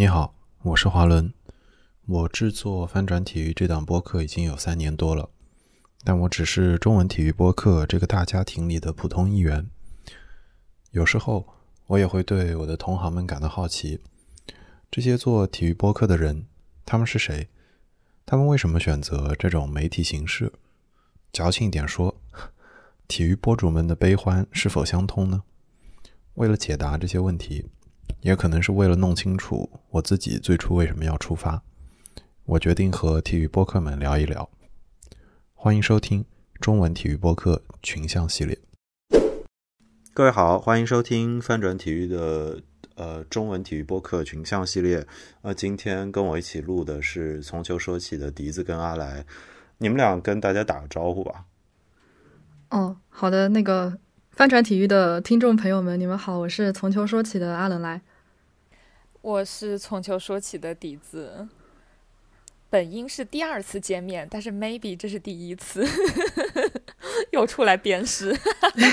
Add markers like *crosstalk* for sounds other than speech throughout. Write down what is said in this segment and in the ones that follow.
你好，我是华伦。我制作翻转体育这档播客已经有三年多了，但我只是中文体育播客这个大家庭里的普通一员。有时候我也会对我的同行们感到好奇：这些做体育播客的人，他们是谁？他们为什么选择这种媒体形式？矫情一点说，体育博主们的悲欢是否相通呢？为了解答这些问题。也可能是为了弄清楚我自己最初为什么要出发，我决定和体育播客们聊一聊。欢迎收听中文体育播客群像系列。各位好，欢迎收听翻转体育的呃中文体育播客群像系列。呃，今天跟我一起录的是从球说起的笛子跟阿来，你们俩跟大家打个招呼吧。哦，好的，那个翻转体育的听众朋友们，你们好，我是从球说起的阿冷来。我是从球说起的底子，本应是第二次见面，但是 maybe 这是第一次，*laughs* 又出来鞭尸。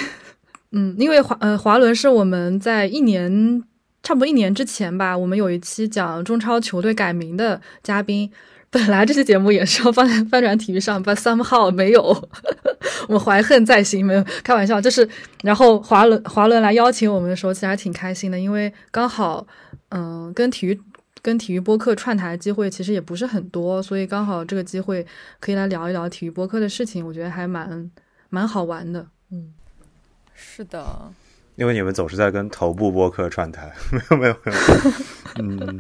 *laughs* 嗯，因为华呃华伦是我们在一年差不多一年之前吧，我们有一期讲中超球队改名的嘉宾。本来这期节目也是要放在翻转体育上，but somehow 没有，*laughs* 我们怀恨在心，没有开玩笑。就是，然后华伦华伦来邀请我们的时候，其实还挺开心的，因为刚好，嗯，跟体育跟体育播客串台机会其实也不是很多，所以刚好这个机会可以来聊一聊体育播客的事情，我觉得还蛮蛮好玩的。嗯，是的，因为你们总是在跟头部播客串台，*laughs* 没有没有没有，嗯。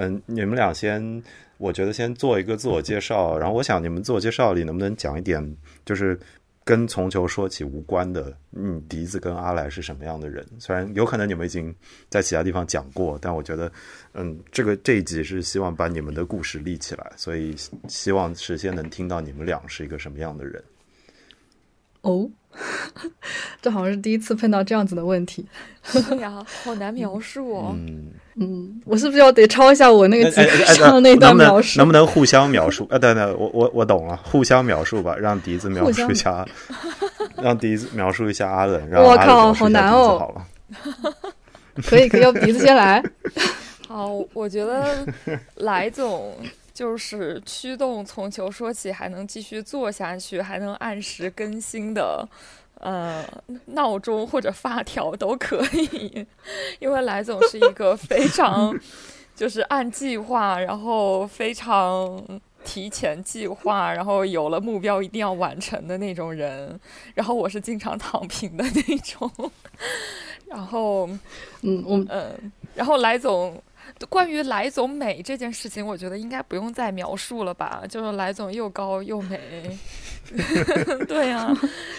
嗯，你们俩先，我觉得先做一个自我介绍，然后我想你们自我介绍里能不能讲一点，就是跟从球说起无关的，嗯，笛子跟阿来是什么样的人？虽然有可能你们已经在其他地方讲过，但我觉得，嗯，这个这一集是希望把你们的故事立起来，所以希望是先能听到你们俩是一个什么样的人。哦。*laughs* 这好像是第一次碰到这样子的问题，是 *laughs* 呀，好难描述哦。嗯嗯，我是不是要得抄一下我那个上的那段描述？能不能互相描述？啊，等等，我我我懂了，互相描述吧，让笛子描述一下，*laughs* 让笛子描述一下阿冷，我靠，好难哦。好了，可以可以，要笛子先来。好，我觉得来总。就是驱动从球说起还能继续做下去，还能按时更新的，呃，闹钟或者发条都可以。*laughs* 因为来总是一个非常就是按计划，然后非常提前计划，然后有了目标一定要完成的那种人。然后我是经常躺平的那种。*laughs* 然后，嗯，我嗯，然后来总。关于来总美这件事情，我觉得应该不用再描述了吧？就是来总又高又美，*laughs* 对呀。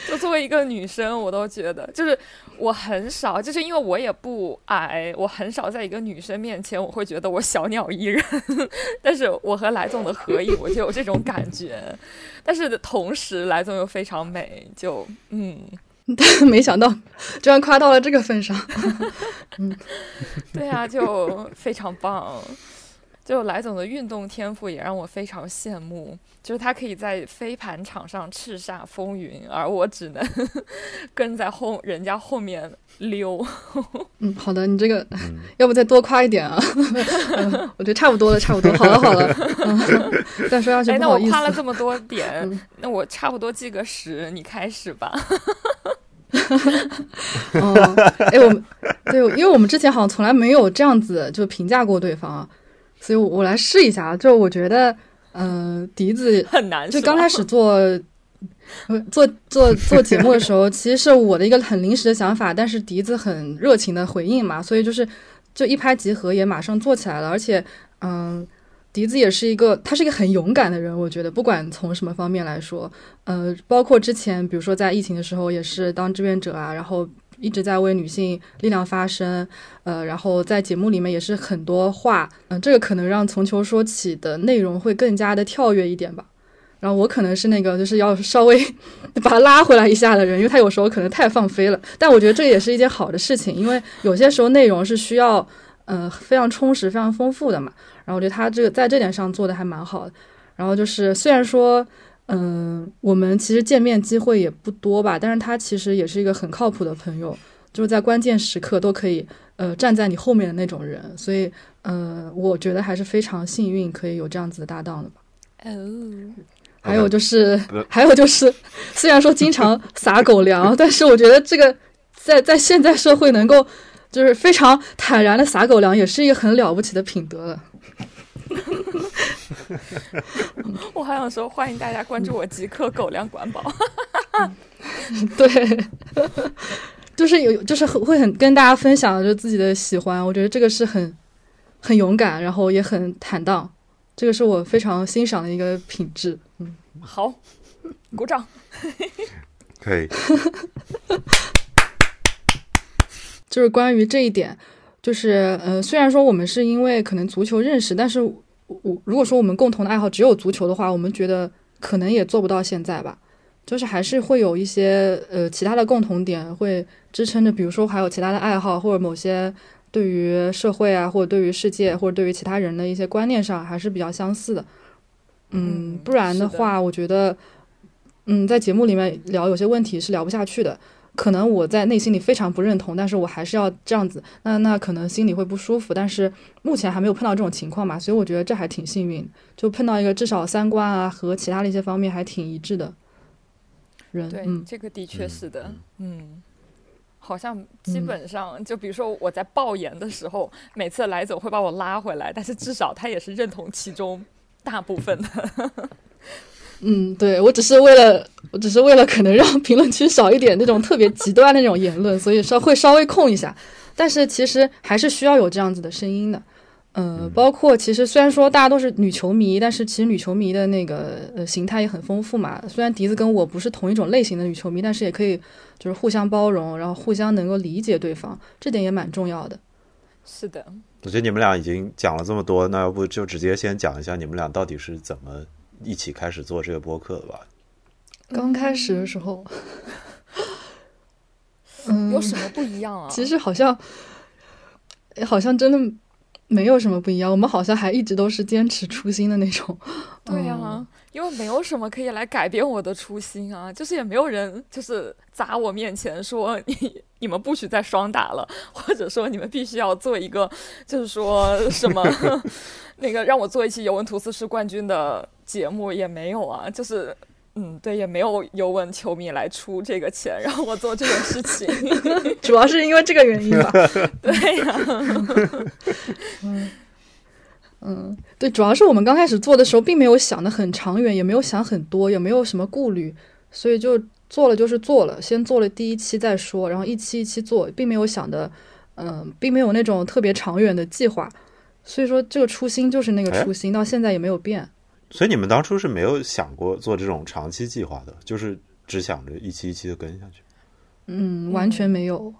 就作为一个女生，我都觉得，就是我很少，就是因为我也不矮，我很少在一个女生面前，我会觉得我小鸟依人。*laughs* 但是我和来总的合影，我就有这种感觉。*laughs* 但是同时，来总又非常美，就嗯。*laughs* 但没想到，居然夸到了这个份上。*laughs* 嗯，对啊，就非常棒。就莱总的运动天赋也让我非常羡慕，就是他可以在飞盘场上叱咤风云，而我只能 *laughs* 跟在后人家后面溜。嗯，好的，你这个要不再多夸一点啊？我觉得差不多了，差不多，好了，好了。再说下去不好意思。那我夸了这么多点，那我差不多记个十，你开始吧。*laughs* 哦，哎，我们对，因为我们之前好像从来没有这样子就评价过对方啊。所以，我来试一下。就我觉得，嗯，笛子很难。就刚开始做，做做做节目的时候，其实是我的一个很临时的想法，但是笛子很热情的回应嘛，所以就是就一拍即合，也马上做起来了。而且，嗯，笛子也是一个，他是一个很勇敢的人。我觉得，不管从什么方面来说，呃，包括之前，比如说在疫情的时候，也是当志愿者啊，然后。一直在为女性力量发声，呃，然后在节目里面也是很多话，嗯，这个可能让从球说起的内容会更加的跳跃一点吧。然后我可能是那个就是要稍微 *laughs* 把他拉回来一下的人，因为他有时候可能太放飞了。但我觉得这也是一件好的事情，因为有些时候内容是需要，呃，非常充实、非常丰富的嘛。然后我觉得他这个在这点上做的还蛮好的。然后就是虽然说。嗯，我们其实见面机会也不多吧，但是他其实也是一个很靠谱的朋友，就是在关键时刻都可以呃站在你后面的那种人，所以呃，我觉得还是非常幸运可以有这样子的搭档的吧。哦，还有就是，还有就是，虽然说经常撒狗粮，*laughs* 但是我觉得这个在在现在社会能够就是非常坦然的撒狗粮，也是一个很了不起的品德了。*laughs* 我还想说，欢迎大家关注我极客狗粮管饱。*laughs* 对，就是有，就是很会很跟大家分享就自己的喜欢，我觉得这个是很很勇敢，然后也很坦荡，这个是我非常欣赏的一个品质。嗯，好，鼓掌。可以，*laughs* 就是关于这一点，就是呃，虽然说我们是因为可能足球认识，但是我我如果说我们共同的爱好只有足球的话，我们觉得可能也做不到现在吧。就是还是会有一些呃其他的共同点会支撑着，比如说还有其他的爱好，或者某些对于社会啊，或者对于世界，或者对于其他人的一些观念上还是比较相似的。嗯嗯，不然的话，我觉得，嗯，在节目里面聊有些问题是聊不下去的。可能我在内心里非常不认同，但是我还是要这样子，那那可能心里会不舒服。但是目前还没有碰到这种情况嘛，所以我觉得这还挺幸运，就碰到一个至少三观啊和其他的一些方面还挺一致的人。对，嗯，这个的确嗯是的嗯。嗯，好像基本上，就比如说我在爆言的时候，每次来总会把我拉回来，但是至少他也是认同其中大部分的。*laughs* 嗯，对我只是为了，我只是为了可能让评论区少一点那种特别极端的那种言论，所以稍会稍微控一下。但是其实还是需要有这样子的声音的。呃，嗯包括其实虽然说大家都是女球迷，但是其实女球迷的那个呃形态也很丰富嘛。虽然笛子跟我不是同一种类型的女球迷，但是也可以就是互相包容，然后互相能够理解对方，这点也蛮重要的。是的，我觉得你们俩已经讲了这么多，那要不就直接先讲一下你们俩到底是怎么一起开始做这个播客的吧？刚开始的时候，嗯，有什么不一样啊？其实好像，诶好像真的没有什么不一样。我们好像还一直都是坚持初心的那种。*laughs* 对呀、嗯因为没有什么可以来改变我的初心啊，就是也没有人就是砸我面前说你你们不许再双打了，*laughs* 或者说你们必须要做一个就是说什么 *laughs* 那个让我做一期尤文图斯是冠军的节目也没有啊，就是。嗯，对，也没有尤文球迷来出这个钱让我做这种事情。*laughs* *laughs* 主要是因为这个原因吧。对呀、*laughs* 嗯，对，主要是我们刚开始做的时候，并没有想的很长远，也没有想很多，也没有什么顾虑，所以就做了就是做了，先做了第一期再说，然后一期一期做，并没有想的，嗯、并没有那种特别长远的计划。所以说，这个初心就是那个哎初心，到现在也没有变。所以你们当初是没有想过做这种长期计划的，就是只想着一期一期的跟下去。嗯，完全没有，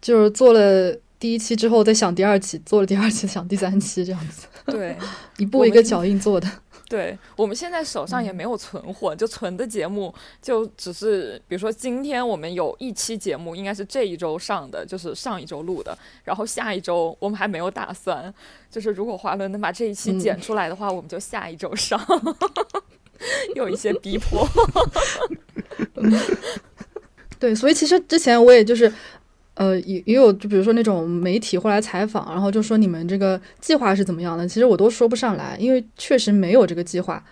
就是做了第一期之后再想第二期，做了第二期想第三期这样子，对，*laughs* 一步一个脚印做的。对我们现在手上也没有存货，就存的节目就只是，比如说今天我们有一期节目，应该是这一周上的，就是上一周录的，然后下一周我们还没有打算，就是如果华伦能把这一期嗯剪出来的话，我们就下一周上，*laughs* 有一些逼迫。*laughs* *laughs* 对，所以其实之前我也就是，呃，也也有就比如说那种媒体会来采访，然后就说你们这个计划是怎么样的，其实我都说不上来，因为确实没有这个计划，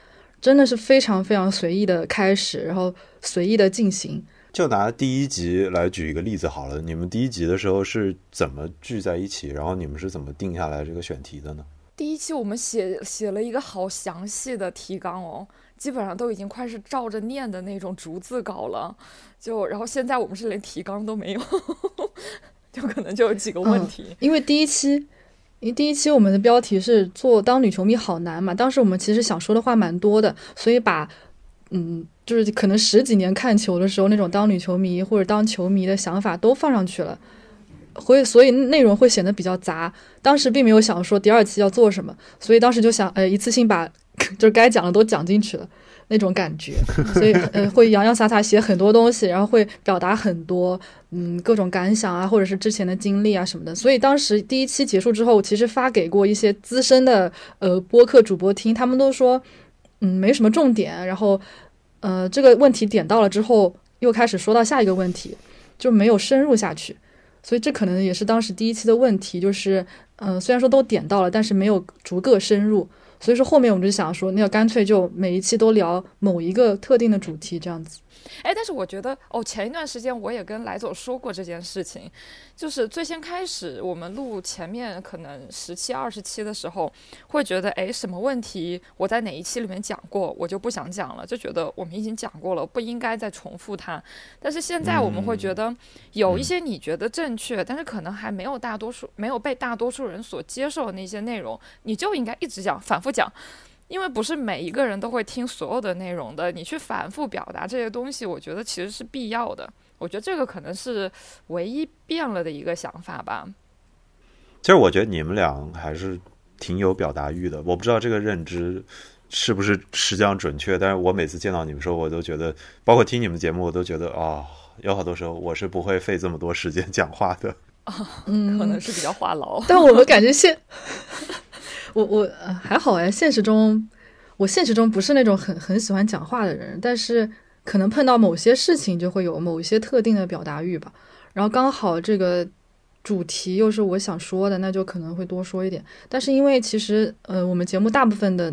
真的是非常非常随意的开始，然后随意的进行。就拿第一集来举一个例子好了，你们第一集的时候是怎么聚在一起，然后你们是怎么定下来这个选题的呢？第一期我们写写了一个好详细的提纲哦，基本上都已经快是照着念的那种逐字稿了。就然后现在我们是连提纲都没有，*laughs* 就可能就有几个问题。因为第一期，因为第一期我们的标题是做当女球迷好难嘛，当时我们其实想说的话蛮多的，所以把嗯，就是可能十几年看球的时候那种当女球迷或者当球迷的想法都放上去了。会，所以内容会显得比较杂。当时并没有想说第二期要做什么，所以当时就想，呃，一次性把 *laughs* 就是该讲的都讲进去了那种感觉。所以，呃，会洋洋洒洒写很多东西，然后会表达很多，嗯，各种感想啊，或者是之前的经历啊什么的。所以当时第一期结束之后，其实发给过一些资深的呃播客主播听，他们都说，嗯，没什么重点。然后，呃，这个问题点到了之后，又开始说到下一个问题。就没有深入下去。所以这可能也是当时第一期的问题，就是嗯，虽然说都点到了，但是没有逐个深入。所以说后面我们就想说，那干脆就每一期都聊某一个特定的主题，这样子。哎，但是我觉得哦，前一段时间我也跟来总说过这件事情，就是最先开始我们录前面可能十期、二十期的时候，会觉得哎，什么问题我在哪一期里面讲过，我就不想讲了，就觉得我们已经讲过了，不应该再重复它。但是现在我们会觉得有一些你觉得正确，但是可能还没有大多数没有被大多数人所接受的那些内容，你就应该一直讲，反复讲。因为不是每一个人都会听所有的内容的，你去反复表达这些东西，我觉得其实是必要的。我觉得这个可能是唯一变了的一个想法吧。其实我觉得你们俩还是挺有表达欲的，我不知道这个认知是不是实际上准确，但是我每次见到你们时候，我都觉得，包括听你们节目，我都觉得啊，有好多时候我是不会费这么多时间讲话的。*laughs* 嗯，可能是比较话痨。但我们感觉现。我我还好哎，现实中我现实中不是那种很很喜欢讲话的人，但是可能碰到某些事情就会有某一些特定的表达欲吧。然后刚好这个主题又是我想说的，那就可能会多说一点。但是因为其实呃，我们节目大部分的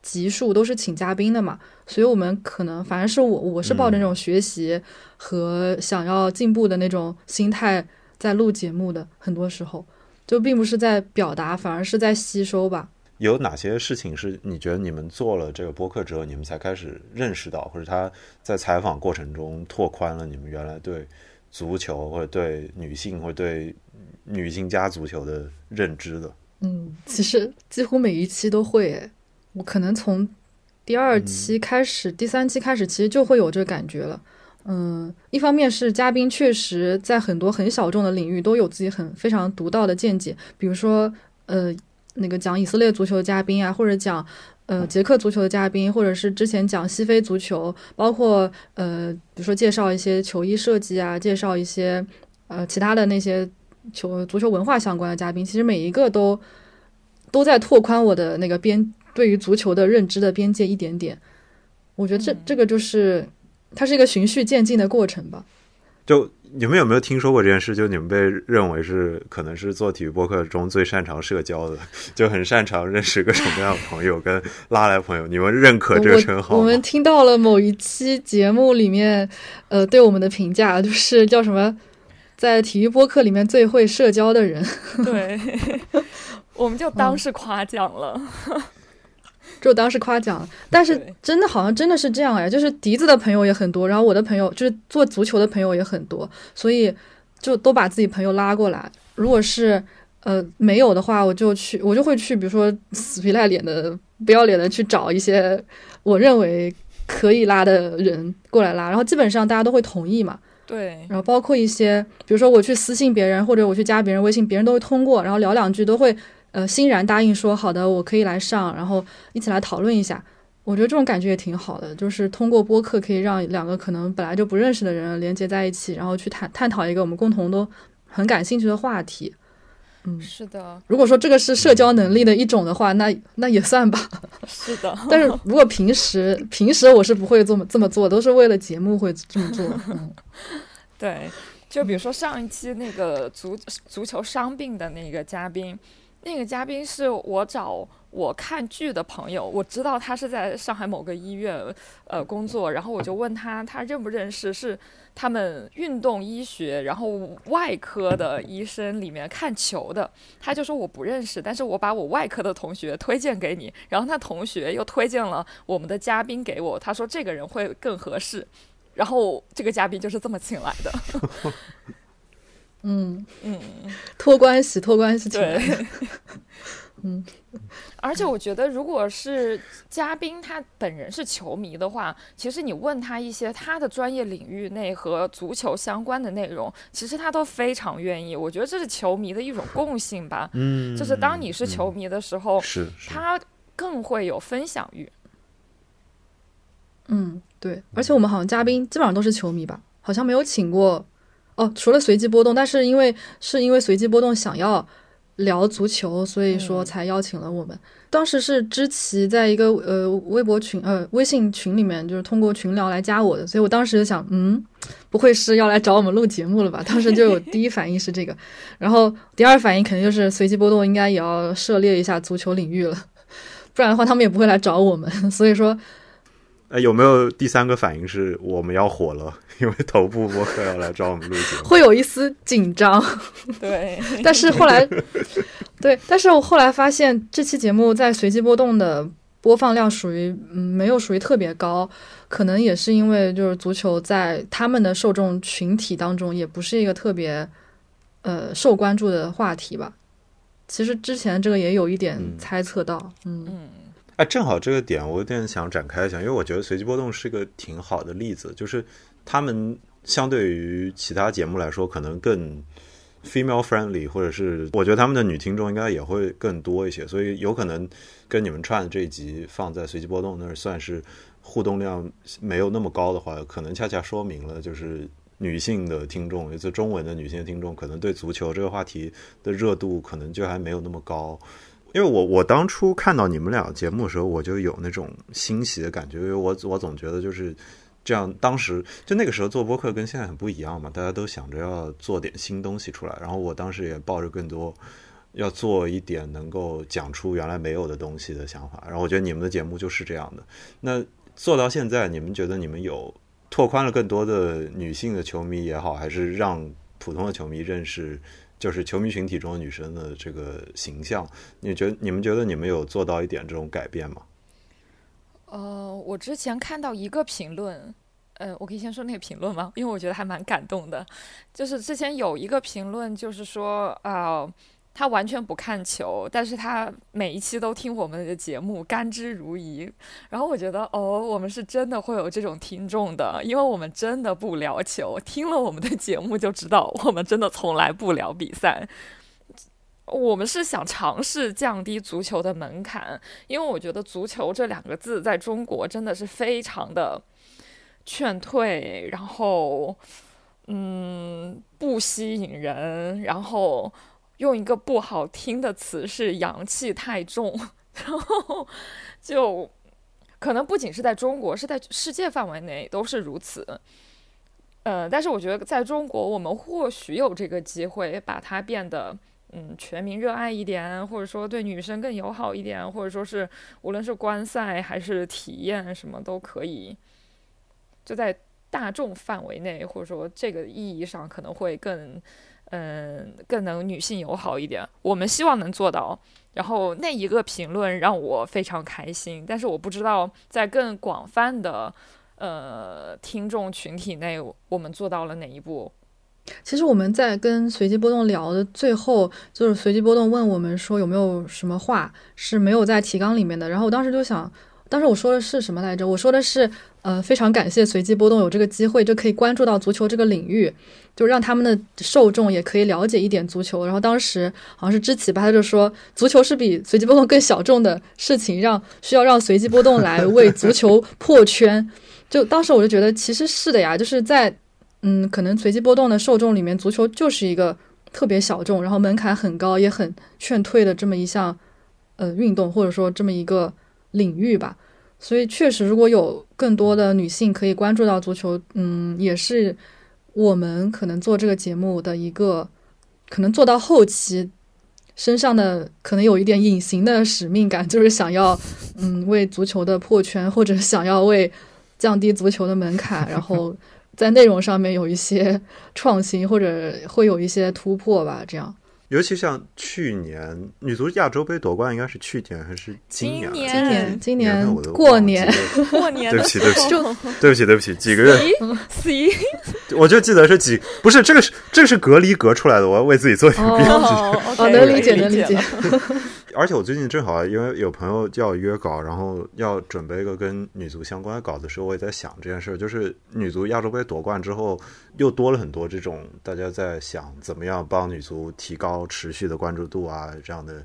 集数都是请嘉宾的嘛，所以我们可能反正是我我是抱着那种学习和想要进步的那种心态在录节目的，很多时候。就并不是在表达，反而是在吸收吧。有哪些事情是你觉得你们做了这个播客之后，你们才开始认识到，或者他在采访过程中拓宽了你们原来对足球或者对女性或者对女性加足球的认知的？嗯，其实几乎每一期都会，我可能从第二期开始，第三期开始，其实就会有这个感觉了。嗯，一方面是嘉宾确实在很多很小众的领域都有自己很非常独到的见解，比如说，呃，那个讲以色列足球的嘉宾啊，或者讲呃捷克足球的嘉宾，或者是之前讲西非足球，包括呃，比如说介绍一些球衣设计啊，介绍一些呃其他的那些球足球文化相关的嘉宾，其实每一个都都在拓宽我的那个边对于足球的认知的边界一点点。我觉得这这个就是。它是一个循序渐进的过程吧。就你们有没有听说过这件事？就你们被认为是可能是做体育播客中最擅长社交的，*laughs* 就很擅长认识各种各样的朋友，跟拉来朋友。你们认可这个称号我们听到了某一期节目里面，呃，对我们的评价就是叫什么，在体育播客里面最会社交的人。对，*laughs* 我们就当是夸奖了。就当时夸奖，但是真的好像真的是这样哎，就是笛子的朋友也很多，然后我的朋友就是做足球的朋友也很多，所以就都把自己朋友拉过来。如果是呃没有的话，我就去，我就会去，比如说死皮赖脸的、不要脸的去找一些我认为可以拉的人过来拉，然后基本上大家都会同意嘛。对，然后包括一些，比如说我去私信别人，或者我去加别人微信，别人都会通过，然后聊两句都会。呃，欣然答应说好的，我可以来上，然后一起来讨论一下。我觉得这种感觉也挺好的，就是通过播客可以让两个可能本来就不认识的人连接在一起，然后去探探讨一个我们共同都很感兴趣的话题。嗯，是的。如果说这个是社交能力的一种的话，那那也算吧。*laughs* 是的。但是如果平时平时我是不会这么这么做，都是为了节目会这么做。嗯，*laughs* 对。就比如说上一期那个足足球伤病的那个嘉宾。那个嘉宾是我找我看剧的朋友，我知道他是在上海某个医院呃工作，然后我就问他，他认不认识是他们运动医学然后外科的医生里面看球的，他就说我不认识，但是我把我外科的同学推荐给你，然后他同学又推荐了我们的嘉宾给我，他说这个人会更合适，然后这个嘉宾就是这么请来的。*laughs* 嗯。嗯，托关系，托关系，对，*laughs* 嗯，而且我觉得，如果是嘉宾他本人是球迷的话，其实你问他一些他的专业领域内和足球相关的内容，其实他都非常愿意。我觉得这是球迷的一种共性吧，嗯，就是当你是球迷的时候，是。他更会有分享欲。嗯，对，而且我们好像嘉宾基本上都是球迷吧，好像没有请过。哦，除了随机波动，但是因为是因为随机波动想要聊足球，所以说才邀请了我们。当时是知棋在一个呃微博群呃微信群里面，就是通过群聊来加我的，所以我当时就想，嗯，不会是要来找我们录节目了吧？当时就有第一反应是这个，然后第二反应肯定就是随机波动应该也要涉猎一下足球领域了，*laughs* 不然的话他们也不会来找我们。所以说，呃，有没有第三个反应是我们要火了？因为头部播客要来找我们录节目，会有一丝紧张。对，但是后来，*laughs* 对，但是我后来发现这期节目在随机波动的播放量属于嗯没有属于特别高，可能也是因为就是足球在他们的受众群体当中也不是一个特别呃受关注的话题吧。其实之前这个也有一点猜测到，嗯嗯，哎，正好这个点我有点想展开一下，因为我觉得随机波动是个挺好的例子，就是他们相对于其他节目来说，可能更 female friendly，或者是我觉得他们的女听众应该也会更多一些，所以有可能跟你们串的这一集放在随机波动那儿，算是互动量没有那么高的话，可能恰恰说明了就是女性的听众，也是中文的女性的听众，可能对足球这个话题的热度可能就还没有那么高。因为我我当初看到你们俩节目的时候，我就有那种欣喜的感觉，因为我我总觉得就是。这样，当时就那个时候做播客跟现在很不一样嘛，大家都想着要做点新东西出来。然后我当时也抱着更多要做一点能够讲出原来没有的东西的想法。然后我觉得你们的节目就是这样的。那做到现在，你们觉得你们有拓宽了更多的女性的球迷也好，还是让普通的球迷认识就是球迷群体中的女生的这个形象？你觉得你们觉得你们有做到一点这种改变吗？呃，我之前看到一个评论，呃，我可以先说那个评论吗？因为我觉得还蛮感动的。就是之前有一个评论，就是说啊，他完全不看球，但是他每一期都听我们的节目，甘之如饴。然后我觉得，哦，我们是真的会有这种听众的，因为我们真的不聊球，听了我们的节目就知道，我们真的从来不聊比赛。我们是想尝试降低足球的门槛，因为我觉得“足球”这两个字在中国真的是非常的劝退，然后嗯不吸引人，然后用一个不好听的词是阳气太重，然后就可能不仅是在中国，是在世界范围内都是如此。呃，但是我觉得在中国，我们或许有这个机会把它变得。嗯，全民热爱一点，或者说对女生更友好一点，或者说是无论是观赛还是体验什么都可以，就在大众范围内，或者说这个意义上可能会更，嗯，更能女性友好一点。我们希望能做到。然后那一个评论让我非常开心，但是我不知道在更广泛的呃听众群体内，我们做到了哪一步。其实我们在跟随机波动聊的最后，就是随机波动问我们说有没有什么话是没有在提纲里面的。然后我当时就想，当时我说的是什么来着？我说的是，呃，非常感谢随机波动有这个机会，就可以关注到足球这个领域，就让他们的受众也可以了解一点足球。然后当时好像是知棋吧，他就说足球是比随机波动更小众的事情，让需要让随机波动来为足球破圈。*laughs* 就当时我就觉得其实是的呀，就是在。嗯，可能随机波动的受众里面，足球就是一个特别小众，然后门槛很高，也很劝退的这么一项呃运动，或者说这么一个领域吧。所以确实，如果有更多的女性可以关注到足球，嗯，也是我们可能做这个节目的一个可能做到后期身上的可能有一点隐形的使命感，就是想要嗯为足球的破圈，或者想要为降低足球的门槛，然后。*laughs* 在内容上面有一些创新，或者会有一些突破吧。这样，尤其像去年女足亚洲杯夺冠，应该是去年还是今年？今年，今年过年，过年。对不起，对不起，对不起，对不起，几个月？C，*laughs* 我就记得是几，不是这个是这个是隔离隔出来的，我要为自己做一个标记。哦，能理解，能理解。而且我最近正好因为有朋友叫约稿，然后要准备一个跟女足相关的稿的时候，我也在想这件事儿。就是女足亚洲杯夺冠之后，又多了很多这种大家在想怎么样帮女足提高持续的关注度啊，这样的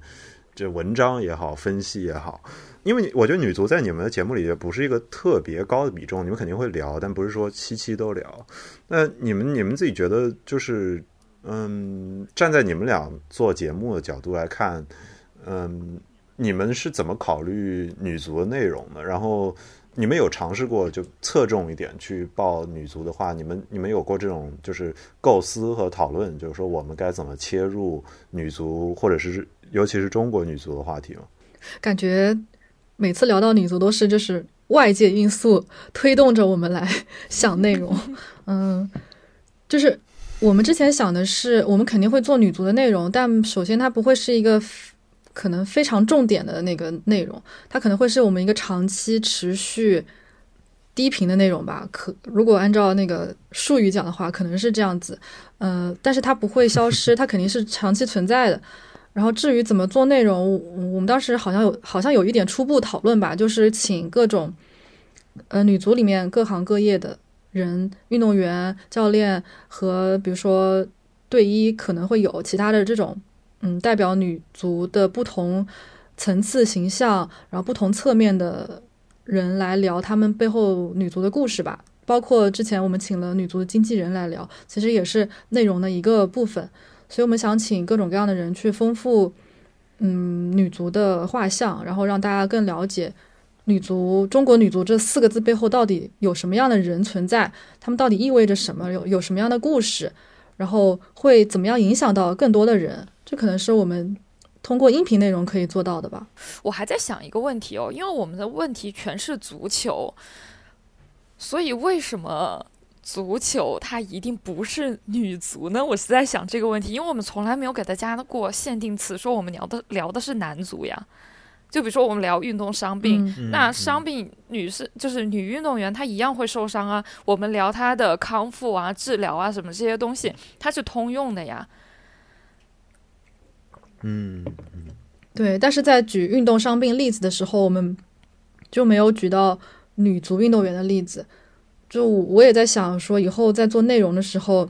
这文章也好，分析也好。因为我觉得女足在你们的节目里也不是一个特别高的比重，你们肯定会聊，但不是说期期都聊。那你们你们自己觉得就是？嗯，站在你们俩做节目的角度来看，嗯，你们是怎么考虑女足的内容的？然后你们有尝试过就侧重一点去报女足的话，你们你们有过这种就是构思和讨论，就是说我们该怎么切入女足，或者是尤其是中国女足的话题吗？感觉每次聊到女足都是就是外界因素推动着我们来想内容，*laughs* 嗯，就是我们之前想的是，我们肯定会做女足的内容，但首先它不会是一个可能非常重点的那个内容，它可能会是我们一个长期持续低频的内容吧。可如果按照那个术语讲的话，可能是这样子，呃，但是它不会消失，*laughs* 它肯定是长期存在的。然后至于怎么做内容，我们当时好像有好像有一点初步讨论吧，就是请各种呃女足里面各行各业的人、运动员、教练和比如说队医可能会有其他的这种嗯代表女足的不同层次形象，然后不同侧面的人来聊他们背后女足的故事吧。包括之前我们请了女足的经纪人来聊，其实也是内容的一个部分。所以我们想请各种各样的人去丰富，嗯，女足的画像，然后让大家更了解女足、中国女足这四个字背后到底有什么样的人存在，他们到底意味着什么，有有什么样的故事，然后会怎么样影响到更多的人，这可能是我们通过音频内容可以做到的吧。我还在想一个问题哦，因为我们的问题全是足球，所以为什么？足球它一定不是女足呢？我是在想这个问题，因为我们从来没有给大家过限定词，说我们聊的聊的是男足呀。就比如说我们聊运动伤病，那伤病女士就是女运动员，她一样会受伤啊。我们聊她的康复啊、治疗啊什么这些东西，它是通用的呀。嗯，对。但是在举运动伤病例子的时候，我们就没有举到女足运动员的例子。就我也在想说，以后在做内容的时候，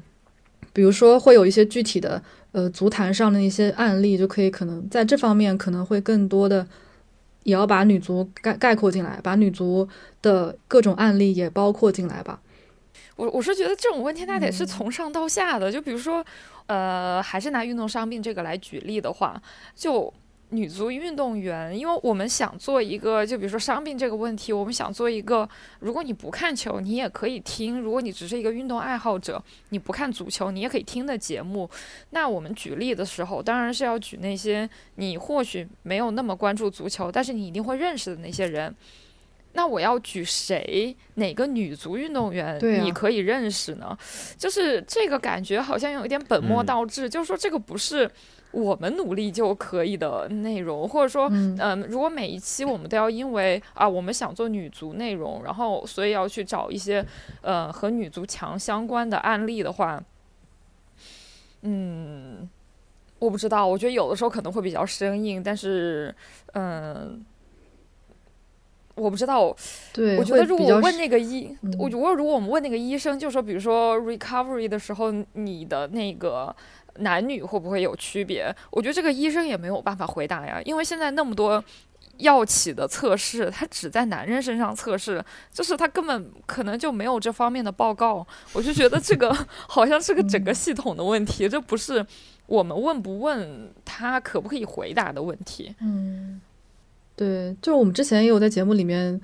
比如说会有一些具体的呃足坛上的一些案例，就可以可能在这方面可能会更多的，也要把女足概概括进来，把女足的各种案例也包括进来吧。我我是觉得这种问题它得是从上到下的，就比如说，呃，还是拿运动伤病这个来举例的话，就。女足运动员，因为我们想做一个，就比如说伤病这个问题，我们想做一个，如果你不看球，你也可以听；如果你只是一个运动爱好者，你不看足球，你也可以听的节目。那我们举例的时候，当然是要举那些你或许没有那么关注足球，但是你一定会认识的那些人。那我要举谁？哪个女足运动员你可以认识呢？就是这个感觉好像有一点本末倒置，就是说这个不是。我们努力就可以的内容，或者说，嗯，如果每一期我们都要因为啊，我们想做女足内容，然后所以要去找一些呃和女足强相关的案例的话，嗯，我不知道，我觉得有的时候可能会比较生硬，但是，嗯，我不知道，对，我觉得如果问那个医，我如果如果我们问那个医生，就说比如说 recovery 的时候，你的那个。男女会不会有区别？我觉得这个医生也没有办法回答呀，因为现在那么多药企的测试，他只在男人身上测试，就是他根本可能就没有这方面的报告。我就觉得这个 *laughs* 好像是个整个系统的问题，这不是我们问不问他可不可以回答的问题。嗯，对，就是我们之前也有在节目里面。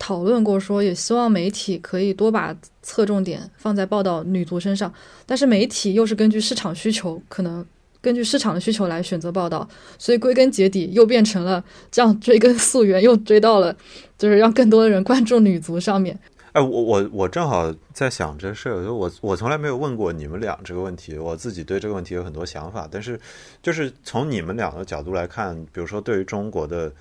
讨论过说，也希望媒体可以多把侧重点放在报道女足身上，但是媒体又是根据市场需求，可能根据市场的需求来选择报道，所以归根结底又变成了这样追根溯源，又追到了就是让更多的人关注女足上面。哎，我我我正好在想这事儿，我我从来没有问过你们俩这个问题，我自己对这个问题有很多想法，但是就是从你们俩的角度来看，比如说对于中国的。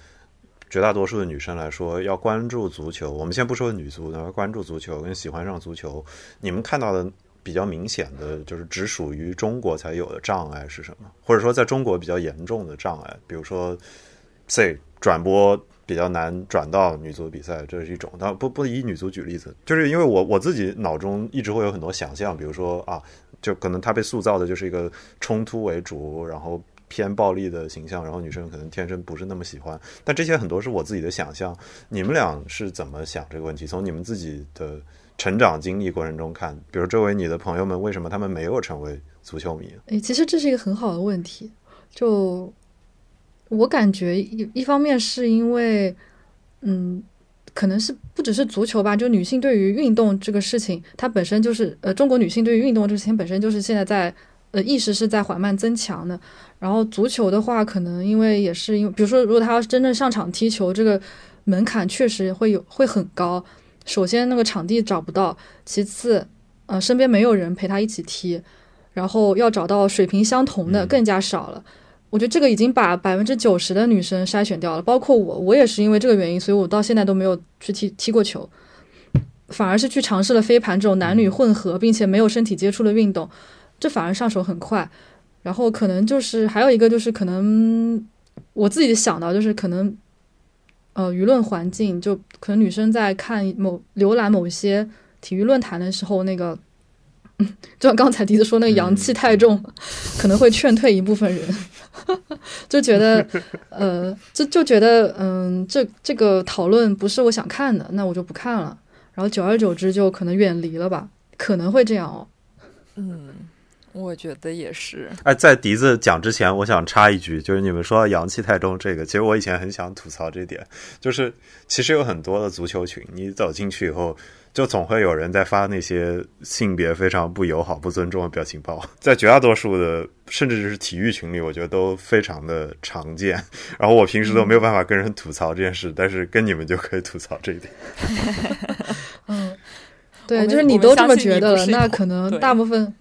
绝大多数的女生来说，要关注足球。我们先不说女足，然后关注足球跟喜欢上足球，你们看到的比较明显的就是只属于中国才有的障碍是什么？或者说在中国比较严重的障碍，比如说 C 转播比较难转到女足比赛，这是一种。但不不以女足举例子，就是因为我我自己脑中一直会有很多想象，比如说啊，就可能她被塑造的就是一个冲突为主，然后。偏暴力的形象，然后女生可能天生不是那么喜欢，但这些很多是我自己的想象。你们俩是怎么想这个问题？从你们自己的成长经历过程中看，比如周围你的朋友们为什么他们没有成为足球迷？诶，其实这是一个很好的问题。就我感觉一一方面是因为，嗯，可能是不只是足球吧，就女性对于运动这个事情，它本身就是呃，中国女性对于运动这个事情本身就是现在在呃意识是在缓慢增强的。然后足球的话，可能因为也是因为，比如说如果他要真正上场踢球，这个门槛确实会有会很高。首先那个场地找不到，其次呃身边没有人陪他一起踢，然后要找到水平相同的更加少了。我觉得这个已经把百分之九十的女生筛选掉了，包括我，我也是因为这个原因，所以我到现在都没有去踢踢过球，反而是去尝试了飞盘这种男女混合并且没有身体接触的运动，这反而上手很快。然后可能就是还有一个就是可能我自己想到就是可能，呃，舆论环境就可能女生在看某浏览某些体育论坛的时候，那个。*laughs* 就像刚才迪子说，那个阳气太重，可能会劝退一部分人，*laughs* 就觉得，呃，就就觉得，嗯，这这个讨论不是我想看的，那我就不看了。然后久而久之，就可能远离了吧，可能会这样哦。嗯，我觉得也是。哎，在笛子讲之前，我想插一句，就是你们说阳气太重这个，其实我以前很想吐槽这点，就是其实有很多的足球群，你走进去以后。就总会有人在发那些性别非常不友好、不尊重的表情包，在绝大多数的甚至是体育群里，我觉得都非常的常见。然后我平时都没有办法跟人吐槽这件事，但是跟你们就可以吐槽这一点。*laughs* 嗯，对，就是你都这么觉得了，那可能大部分，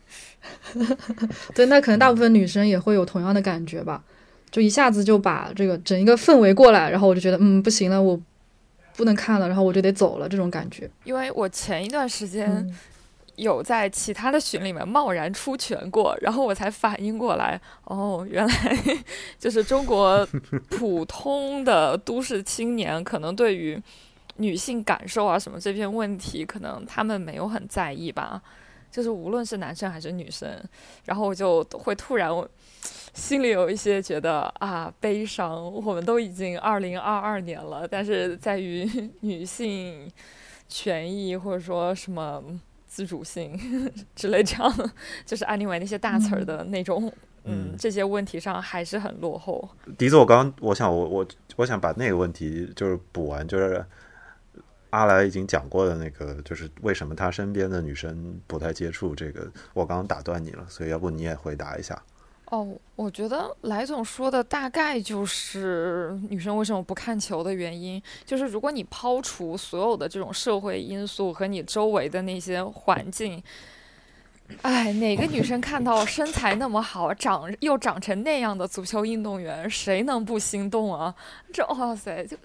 *laughs* 对，那可能大部分女生也会有同样的感觉吧？就一下子就把这个整一个氛围过来，然后我就觉得，嗯，不行了，我。不能看了，然后我就得走了，这种感觉。因为我前一段时间有在其他的群里面贸然出拳过，然后我才反应过来，哦，原来 *laughs* 就是中国 *laughs* 普通的都市青年，可能对于女性感受啊什么这片问题，可能他们没有很在意吧。就是无论是男生还是女生，然后我就会突然。心里有一些觉得啊悲伤，我们都已经二零二二年了，但是在于 *laughs* 女性权益或者说什么自主性 *laughs* 之类这样，就是 anyway 那些大词儿的那种，嗯，这些问题上还是很落后。笛子，我刚我想我我我想把那个问题就是补完，就是阿来已经讲过的那个，就是为什么他身边的女生不太接触这个，我刚刚打断你了，所以要不你也回答一下。哦，我觉得来总说的大概就是女生为什么不看球的原因，就是如果你抛除所有的这种社会因素和你周围的那些环境，哎，哪个女生看到身材那么好、长又长成那样的足球运动员，谁能不心动啊？这哇塞，就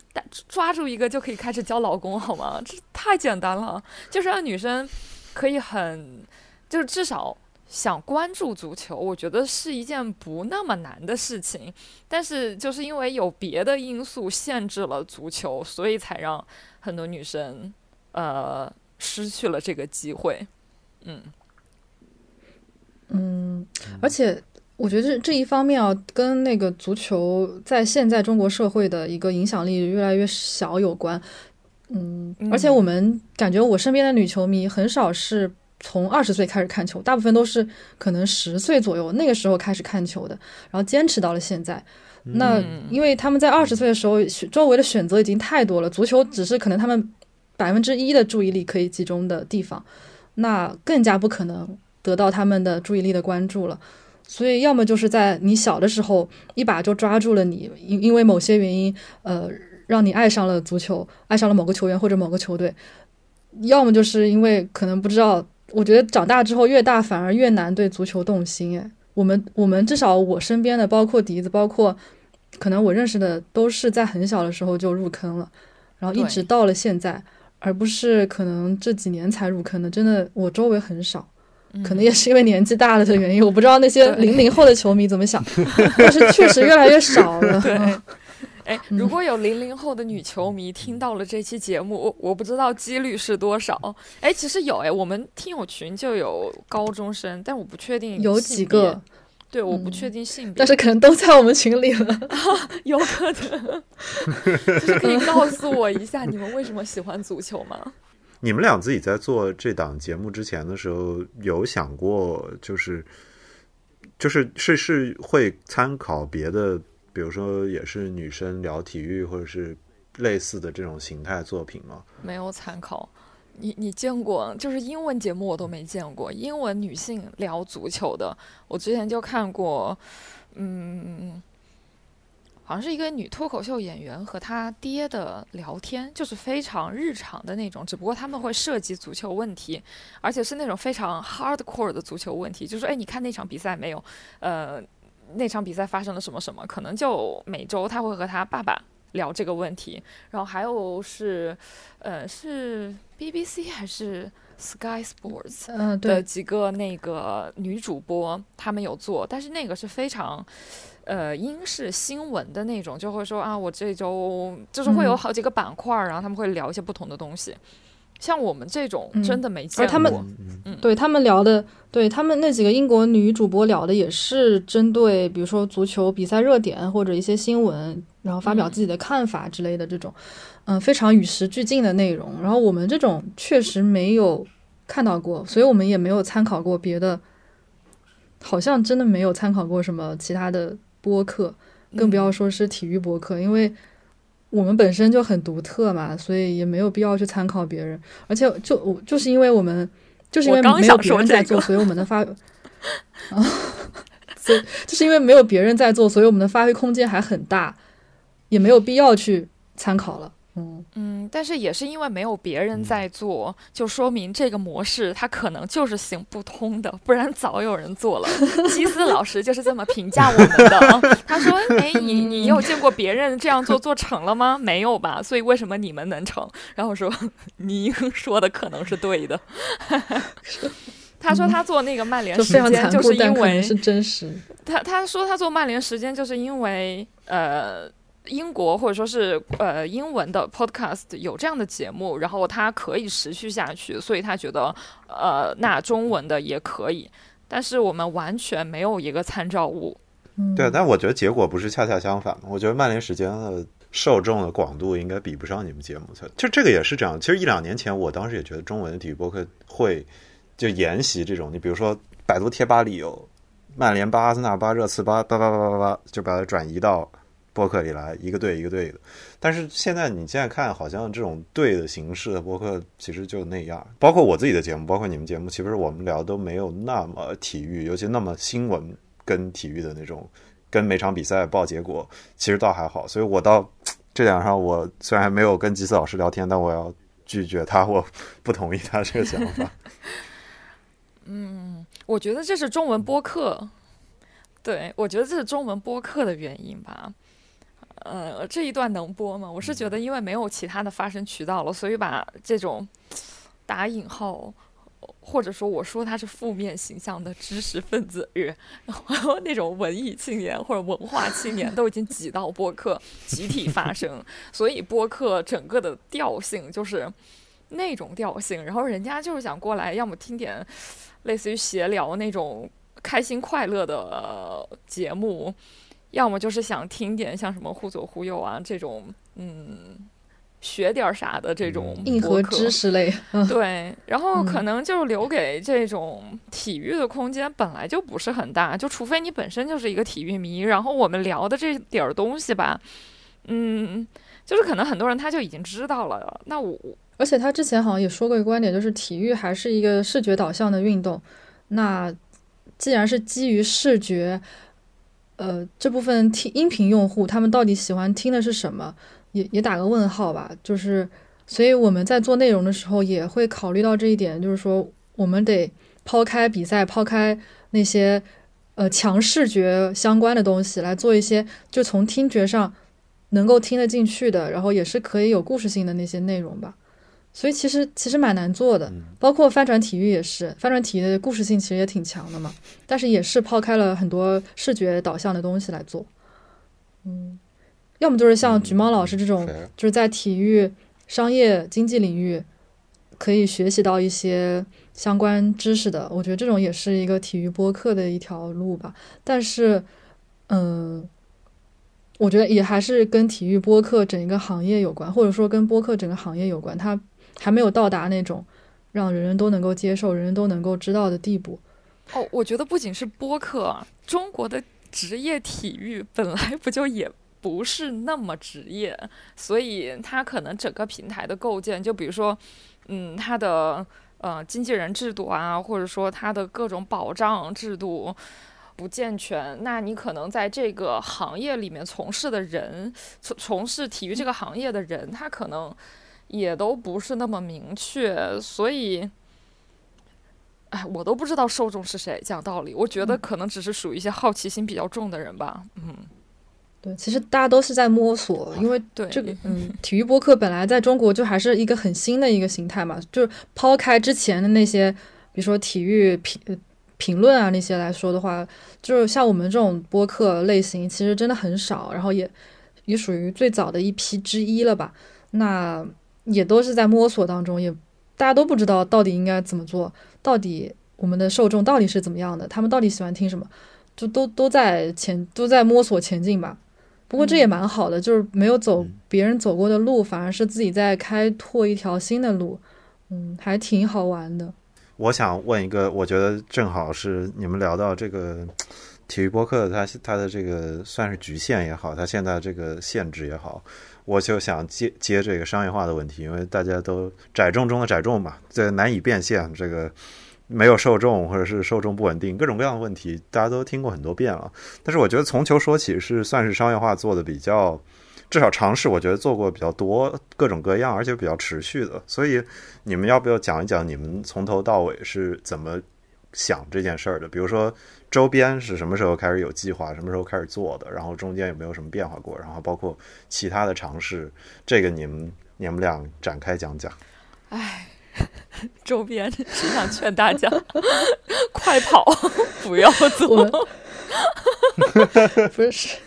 抓住一个就可以开始交老公好吗？这太简单了，就是让女生可以很，就是至少。想关注足球，我觉得是一件不那么难的事情，但是就是因为有别的因素限制了足球，所以才让很多女生呃失去了这个机会。嗯嗯，而且我觉得这这一方面啊，跟那个足球在现在中国社会的一个影响力越来越小有关。嗯，而且我们感觉我身边的女球迷很少是。从二十岁开始看球，大部分都是可能十岁左右那个时候开始看球的，然后坚持到了现在。那因为他们在二十岁的时候，周围的选择已经太多了，足球只是可能他们百分之一的注意力可以集中的地方，那更加不可能得到他们的注意力的关注了。所以，要么就是在你小的时候一把就抓住了你，因因为某些原因，呃，让你爱上了足球，爱上了某个球员或者某个球队；要么就是因为可能不知道。我觉得长大之后越大反而越难对足球动心哎，我们我们至少我身边的包括笛子，包括可能我认识的都是在很小的时候就入坑了，然后一直到了现在，而不是可能这几年才入坑的。真的，我周围很少，可能也是因为年纪大了的原因，*laughs* 我不知道那些零零后的球迷怎么想，*laughs* 但是确实越来越少了。*laughs* 哎，如果有零零后的女球迷听到了这期节目，我我不知道几率是多少。哎，其实有哎，我们听友群就有高中生，但我不确定有几个。对，我不确定性别，但是可能都在我们群里了，有可能。就是可以告诉我一下，你们为什么喜欢足球吗？你们俩自己在做这档节目之前的时候，有想过就是就是是是会参考别的，比如说也是女生聊体育或者是类似的这种形态作品吗？没有参考。你你见过？就是英文节目我都没见过，英文女性聊足球的，我之前就看过，嗯，好像是一个女脱口秀演员和她爹的聊天，就是非常日常的那种，只不过他们会涉及足球问题，而且是那种非常 hardcore 的足球问题，就是哎，你看那场比赛没有？呃，那场比赛发生了什么什么？可能就每周他会和他爸爸。聊这个问题，然后还有是，呃，是 BBC 还是 Sky Sports 的几个那个女主播，他们有做，但是那个是非常，呃，英式新闻的那种，就会说啊，我这周就是会有好几个板块，然后他们会聊一些不同的东西。像我们这种真的没见过，他们，对他们聊的，对他们那几个英国女主播聊的也是针对，比如说足球比赛热点或者一些新闻，然后发表自己的看法之类的这种，嗯，非常与时俱进的内容。然后我们这种确实没有看到过，所以我们也没有参考过别的，好像真的没有参考过什么其他的播客，更不要说是体育播客，因为。我们本身就很独特嘛，所以也没有必要去参考别人。而且，就我就是因为我们就是因为没有别人在做，所以我们的发啊，*laughs* 所以就是因为没有别人在做，所以我们的发挥空间还很大，也没有必要去参考了。嗯嗯，但是也是因为没有别人在做，就说明这个模式它可能就是行不通的，不然早有人做了。基斯老师就是这么评价我们的，*laughs* 他说：“哎，你你有见过别人这样做做成了吗？没有吧？所以为什么你们能成？”然后说：“您 *laughs* 说的可能是对的。*laughs* ”他说他做那个曼联时间就是因为是真实。他他说他做曼联时间就是因为呃。英国或者说是呃英文的 podcast 有这样的节目，然后它可以持续下去，所以他觉得呃那中文的也可以，但是我们完全没有一个参照物。对，但我觉得结果不是恰恰相反？我觉得曼联时间的受众的广度应该比不上你们节目，就这个也是这样。其实一两年前，我当时也觉得中文的体育博客会就沿袭这种，你比如说百度贴吧里有曼联巴、阿森纳巴、热刺巴，叭叭叭叭叭，就把它转移到。播客里来一个队一个队的，但是现在你现在看，好像这种队的形式的播客其实就那样。包括我自己的节目，包括你们节目，其实我们聊都没有那么体育，尤其那么新闻跟体育的那种，跟每场比赛报结果，其实倒还好。所以我到这点上，我虽然没有跟吉斯老师聊天，但我要拒绝他，我不同意他这个想法。*laughs* *laughs* 嗯，我觉得这是中文播客，对我觉得这是中文播客的原因吧。呃，这一段能播吗？我是觉得，因为没有其他的发声渠道了，所以把这种打引号，或者说我说他是负面形象的知识分子，然后 *laughs* 那种文艺青年或者文化青年都已经挤到播客集体发声，所以播客整个的调性就是那种调性。然后人家就是想过来，要么听点类似于闲聊那种开心快乐的节目。要么就是想听点像什么忽左忽右啊这种，嗯，学点啥的这种硬核知识类，*laughs* 对，然后可能就留给这种体育的空间本来就不是很大，就除非你本身就是一个体育迷，然后我们聊的这点儿东西吧，嗯，就是可能很多人他就已经知道了。那我，而且他之前好像也说过一个观点，就是体育还是一个视觉导向的运动。那既然是基于视觉。呃，这部分听音频用户他们到底喜欢听的是什么？也也打个问号吧。就是，所以我们在做内容的时候也会考虑到这一点，就是说我们得抛开比赛，抛开那些呃强视觉相关的东西，来做一些就从听觉上能够听得进去的，然后也是可以有故事性的那些内容吧。所以其实其实蛮难做的，包括翻转体育也是，翻转体育的故事性其实也挺强的嘛，但是也是抛开了很多视觉导向的东西来做，嗯，要么就是像橘猫老师这种，就是在体育、商业、经济领域可以学习到一些相关知识的，我觉得这种也是一个体育播客的一条路吧。但是，嗯，我觉得也还是跟体育播客整一个行业有关，或者说跟播客整个行业有关，它。还没有到达那种让人人都能够接受、人人都能够知道的地步。哦，我觉得不仅是播客，中国的职业体育本来不就也不是那么职业，所以它可能整个平台的构建，就比如说，嗯，它的呃经纪人制度啊，或者说它的各种保障制度。不健全，那你可能在这个行业里面从事的人，从从事体育这个行业的人，他可能也都不是那么明确，所以，哎，我都不知道受众是谁。讲道理，我觉得可能只是属于一些好奇心比较重的人吧。嗯，对，其实大家都是在摸索，因为对这个，*laughs* 嗯，体育播客本来在中国就还是一个很新的一个形态嘛，就是抛开之前的那些，比如说体育评。评论啊那些来说的话，就是像我们这种播客类型，其实真的很少，然后也也属于最早的一批之一了吧。那也都是在摸索当中，也大家都不知道到底应该怎么做，到底我们的受众到底是怎么样的，他们到底喜欢听什么，就都都在前都在摸索前进吧。不过这也蛮好的，就是没有走别人走过的路，反而是自己在开拓一条新的路，嗯，还挺好玩的。我想问一个，我觉得正好是你们聊到这个体育播客，它它的这个算是局限也好，它现在这个限制也好，我就想接接这个商业化的问题，因为大家都窄众中的窄众嘛，这难以变现，这个没有受众或者是受众不稳定，各种各样的问题，大家都听过很多遍了。但是我觉得从球说起是算是商业化做的比较。至少尝试，我觉得做过比较多，各种各样，而且比较持续的。所以，你们要不要讲一讲你们从头到尾是怎么想这件事儿的？比如说，周边是什么时候开始有计划，什么时候开始做的？然后中间有没有什么变化过？然后包括其他的尝试，这个你们你们俩展开讲讲。唉，周边只想劝大家快跑，不要做。不是。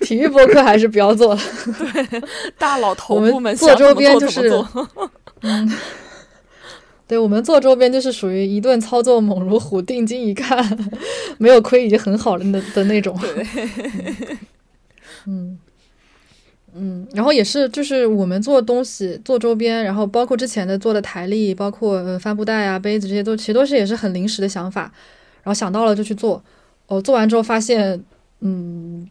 体育博客还是不要做了。对，大佬头部们做周边就是，嗯，对我们做周边就是属于一顿操作猛如虎，定睛一看没有亏已经很好了的的那种。*laughs* 嗯嗯，然后也是就是我们做东西做周边，然后包括之前的做的台历，包括帆布袋啊、杯子这些都其实都是也是很临时的想法，然后想到了就去做。哦，做完之后发现，嗯。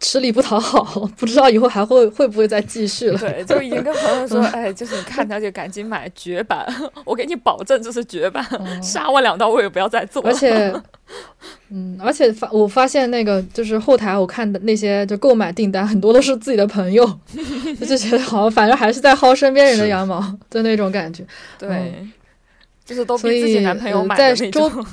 吃力不讨好，不知道以后还会会不会再继续了。对，就已经跟朋友说，哎，就是你看他就赶紧买绝版，我给你保证这是绝版，杀我两刀我也不要再做。而且，*laughs* 嗯，而且发我发现那个就是后台我看的那些就购买订单很多都是自己的朋友，就觉得好像反正还是在薅身边人的羊毛的那种感觉。对，就是都逼自己男朋友买的那种。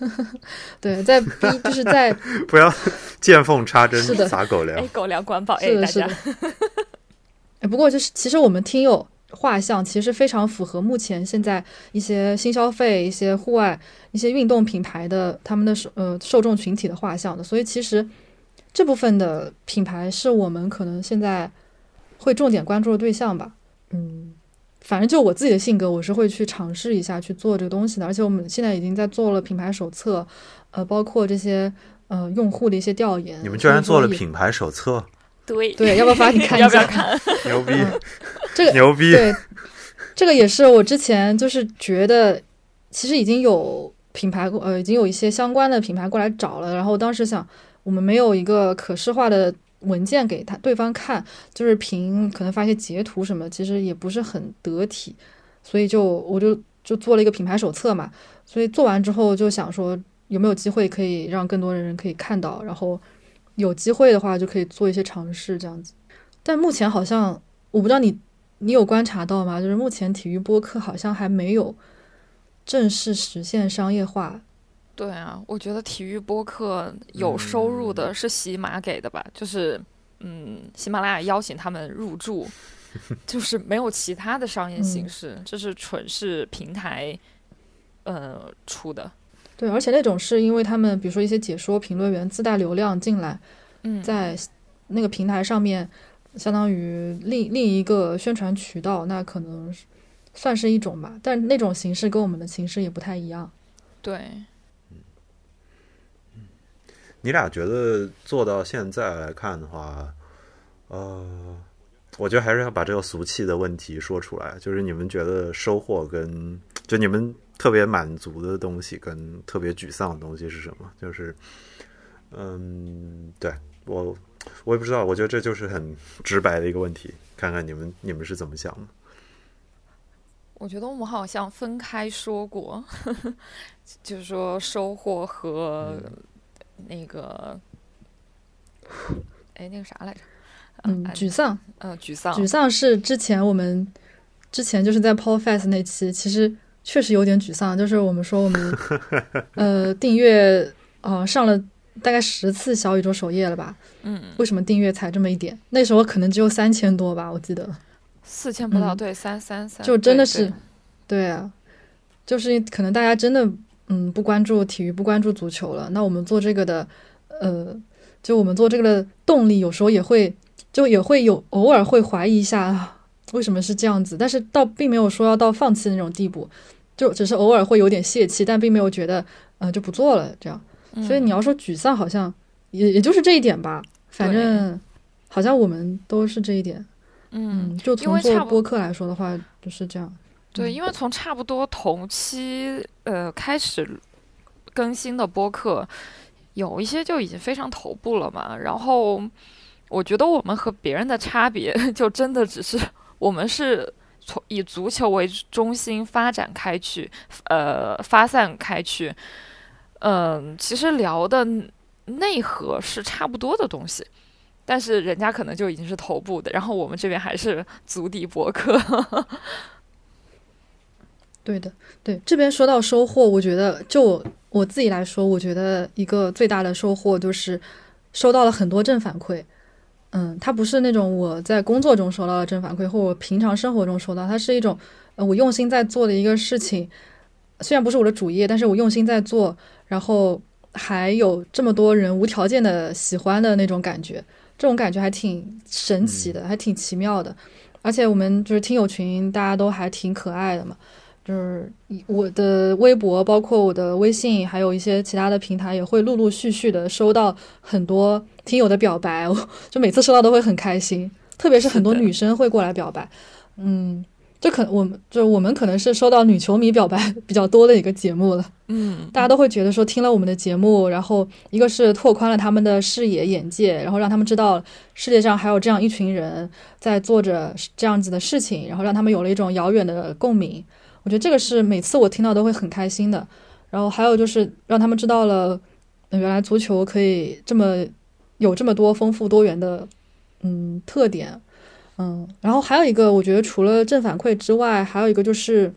*laughs* 对，在逼就是在 *laughs* 不要见缝插针撒狗粮，狗粮管饱哎，大家。哎，不过就是其实我们听友画像其实非常符合目前现在一些新消费、一些户外、一些运动品牌的他们的受呃受众群体的画像的，所以其实这部分的品牌是我们可能现在会重点关注的对象吧，嗯。反正就我自己的性格，我是会去尝试一下去做这个东西的。而且我们现在已经在做了品牌手册，呃，包括这些呃用户的一些调研。你们居然做了品牌手册？*laughs* 对对，要不要发你看一下？*laughs* 要不要看？*laughs* 牛逼！这个牛逼！对，这个也是我之前就是觉得，其实已经有品牌呃，已经有一些相关的品牌过来找了。然后当时想，我们没有一个可视化的。文件给他对方看，就是凭可能发一些截图什么，其实也不是很得体，所以就我就就做了一个品牌手册嘛。所以做完之后就想说，有没有机会可以让更多的人可以看到，然后有机会的话就可以做一些尝试这样子。但目前好像我不知道你你有观察到吗？就是目前体育播客好像还没有正式实现商业化。对啊，我觉得体育播客有收入的是喜马给的吧，就是嗯，喜马拉雅邀请他们入驻，*laughs* 就是没有其他的商业形式，这是纯是平台呃出的。对，而且那种是因为他们比如说一些解说评论员自带流量进来，嗯，在那个平台上面，相当于另另一个宣传渠道，那可能算是一种吧，但那种形式跟我们的形式也不太一样。对。你俩觉得做到现在来看的话，呃，我觉得还是要把这个俗气的问题说出来，就是你们觉得收获跟就你们特别满足的东西跟特别沮丧的东西是什么？就是，嗯，对我我也不知道，我觉得这就是很直白的一个问题，看看你们你们是怎么想的。我觉得我们好像分开说过，*laughs* 就是说收获和那个，哎，那个啥来着？嗯，沮丧。嗯，沮丧。沮丧是之前我们之前就是在 Paul Fest 那期，其实确实有点沮丧。就是我们说我们 *laughs* 呃订阅呃上了大概十次小宇宙首页了吧？嗯。为什么订阅才这么一点？那时候可能只有三千多吧，我记得。四千不到，对，三三三，就真的是，对啊，就是可能大家真的嗯不关注体育，不关注足球了。那我们做这个的，呃，就我们做这个的动力，有时候也会就也会有偶尔会怀疑一下为什么是这样子，但是倒并没有说要到放弃的那种地步，就只是偶尔会有点泄气，但并没有觉得呃就不做了这样。所以你要说沮丧，好像也也就是这一点吧，反正好像我们都是这一点。嗯，就从做播客来说的话，就是这样。对，因为从差不多同期呃开始更新的播客，有一些就已经非常头部了嘛。然后我觉得我们和别人的差别，*laughs* 就真的只是我们是从以足球为中心发展开去，呃，发散开去。嗯，其实聊的内核是差不多的东西。但是人家可能就已经是头部的，然后我们这边还是足底博客。对的，对这边说到收获，我觉得就我自己来说，我觉得一个最大的收获就是收到了很多正反馈。嗯，它不是那种我在工作中收到的正反馈，或我平常生活中收到，它是一种呃我用心在做的一个事情，虽然不是我的主业，但是我用心在做，然后还有这么多人无条件的喜欢的那种感觉。这种感觉还挺神奇的，还挺奇妙的，而且我们就是听友群，大家都还挺可爱的嘛。就是我的微博，包括我的微信，还有一些其他的平台，也会陆陆续续的收到很多听友的表白，*laughs* 就每次收到都会很开心，特别是很多女生会过来表白，嗯。这可我们就我们可能是收到女球迷表白 *laughs* 比较多的一个节目了，嗯，大家都会觉得说听了我们的节目，然后一个是拓宽了他们的视野眼界，然后让他们知道世界上还有这样一群人在做着这样子的事情，然后让他们有了一种遥远的共鸣。我觉得这个是每次我听到都会很开心的。然后还有就是让他们知道了，原来足球可以这么有这么多丰富多元的嗯特点。嗯，然后还有一个，我觉得除了正反馈之外，还有一个就是，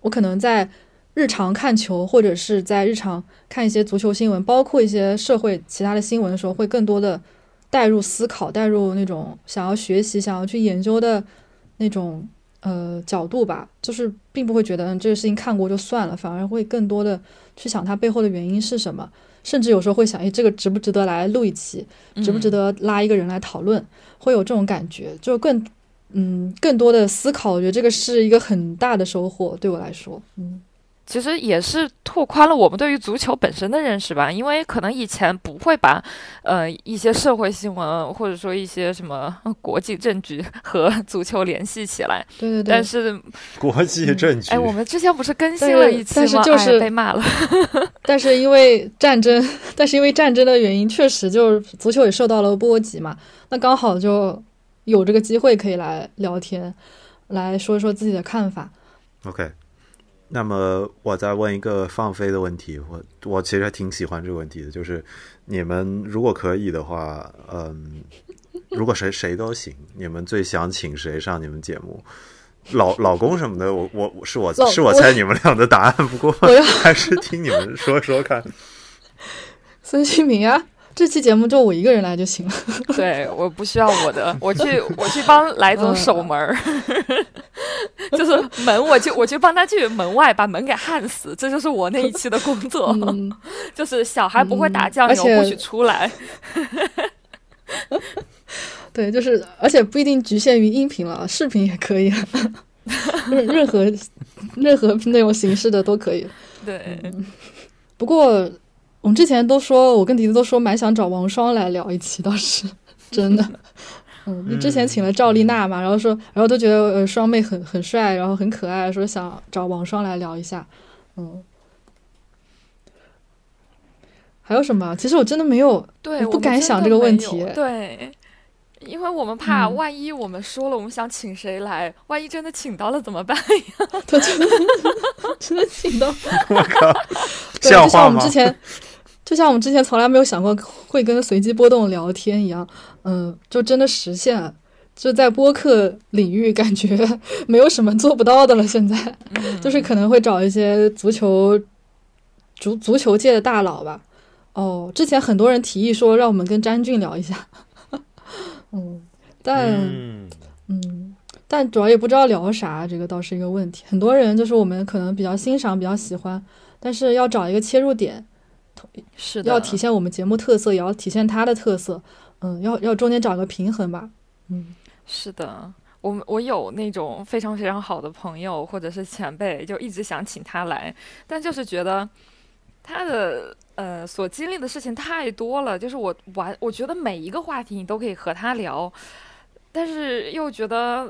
我可能在日常看球或者是在日常看一些足球新闻，包括一些社会其他的新闻的时候，会更多的带入思考，带入那种想要学习、想要去研究的那种呃角度吧。就是并不会觉得这个事情看过就算了，反而会更多的去想它背后的原因是什么，甚至有时候会想，哎，这个值不值得来录一期，值不值得拉一个人来讨论。会有这种感觉，就更，嗯，更多的思考，我觉得这个是一个很大的收获，对我来说，嗯，其实也是拓宽了我们对于足球本身的认识吧，因为可能以前不会把，呃，一些社会新闻或者说一些什么国际政局和足球联系起来，对对对，但是国际政局，哎，我们之前不是更新了一期吗？但是就是被骂了，*laughs* 但是因为战争，*laughs* 但是因为战争的原因，确实就是足球也受到了波及嘛。那刚好就有这个机会可以来聊天，来说一说自己的看法。OK，那么我再问一个放飞的问题，我我其实还挺喜欢这个问题的，就是你们如果可以的话，嗯，如果谁谁都行，你们最想请谁上你们节目？老老公什么的，我我是我是我猜你们俩的答案，不过还是听你们说说看。孙兴民啊。这期节目就我一个人来就行了。对，我不需要我的，*laughs* 我去我去帮来总守门儿，*laughs* 就是门，我去我去帮他去门外把门给焊死，这就是我那一期的工作。*laughs* 就是小孩不会打酱油，不许出来。对，就是而且不一定局限于音频了，视频也可以，任任何任何内容形式的都可以。对，不过。我们之前都说，我跟迪子都说蛮想找王双来聊一期，倒是 *laughs* 真的。嗯，你之前请了赵丽娜嘛，然后说，然后都觉得呃双妹很很帅，然后很可爱，说想找王双来聊一下，嗯。还有什么？其实我真的没有，对，不敢想这个问题。对，因为我们怕万一我们说了我们想请谁来，万一真的请到了怎么办呀？*laughs* 真的真的请到，*laughs* 我靠，对，就像我们之前，就像我们之前从来没有想过会跟随机波动聊天一样，嗯，就真的实现了。就在播客领域，感觉 *laughs* 没有什么做不到的了。现在，就是可能会找一些足球足足球界的大佬吧。哦，之前很多人提议说让我们跟詹俊聊一下，*laughs* 嗯，但嗯，但主要也不知道聊啥，这个倒是一个问题。很多人就是我们可能比较欣赏、比较喜欢，但是要找一个切入点，是要体现我们节目特色，也要体现他的特色，嗯，要要中间找个平衡吧，嗯，是的，我我有那种非常非常好的朋友或者是前辈，就一直想请他来，但就是觉得他的。呃，所经历的事情太多了，就是我完，我觉得每一个话题你都可以和他聊，但是又觉得，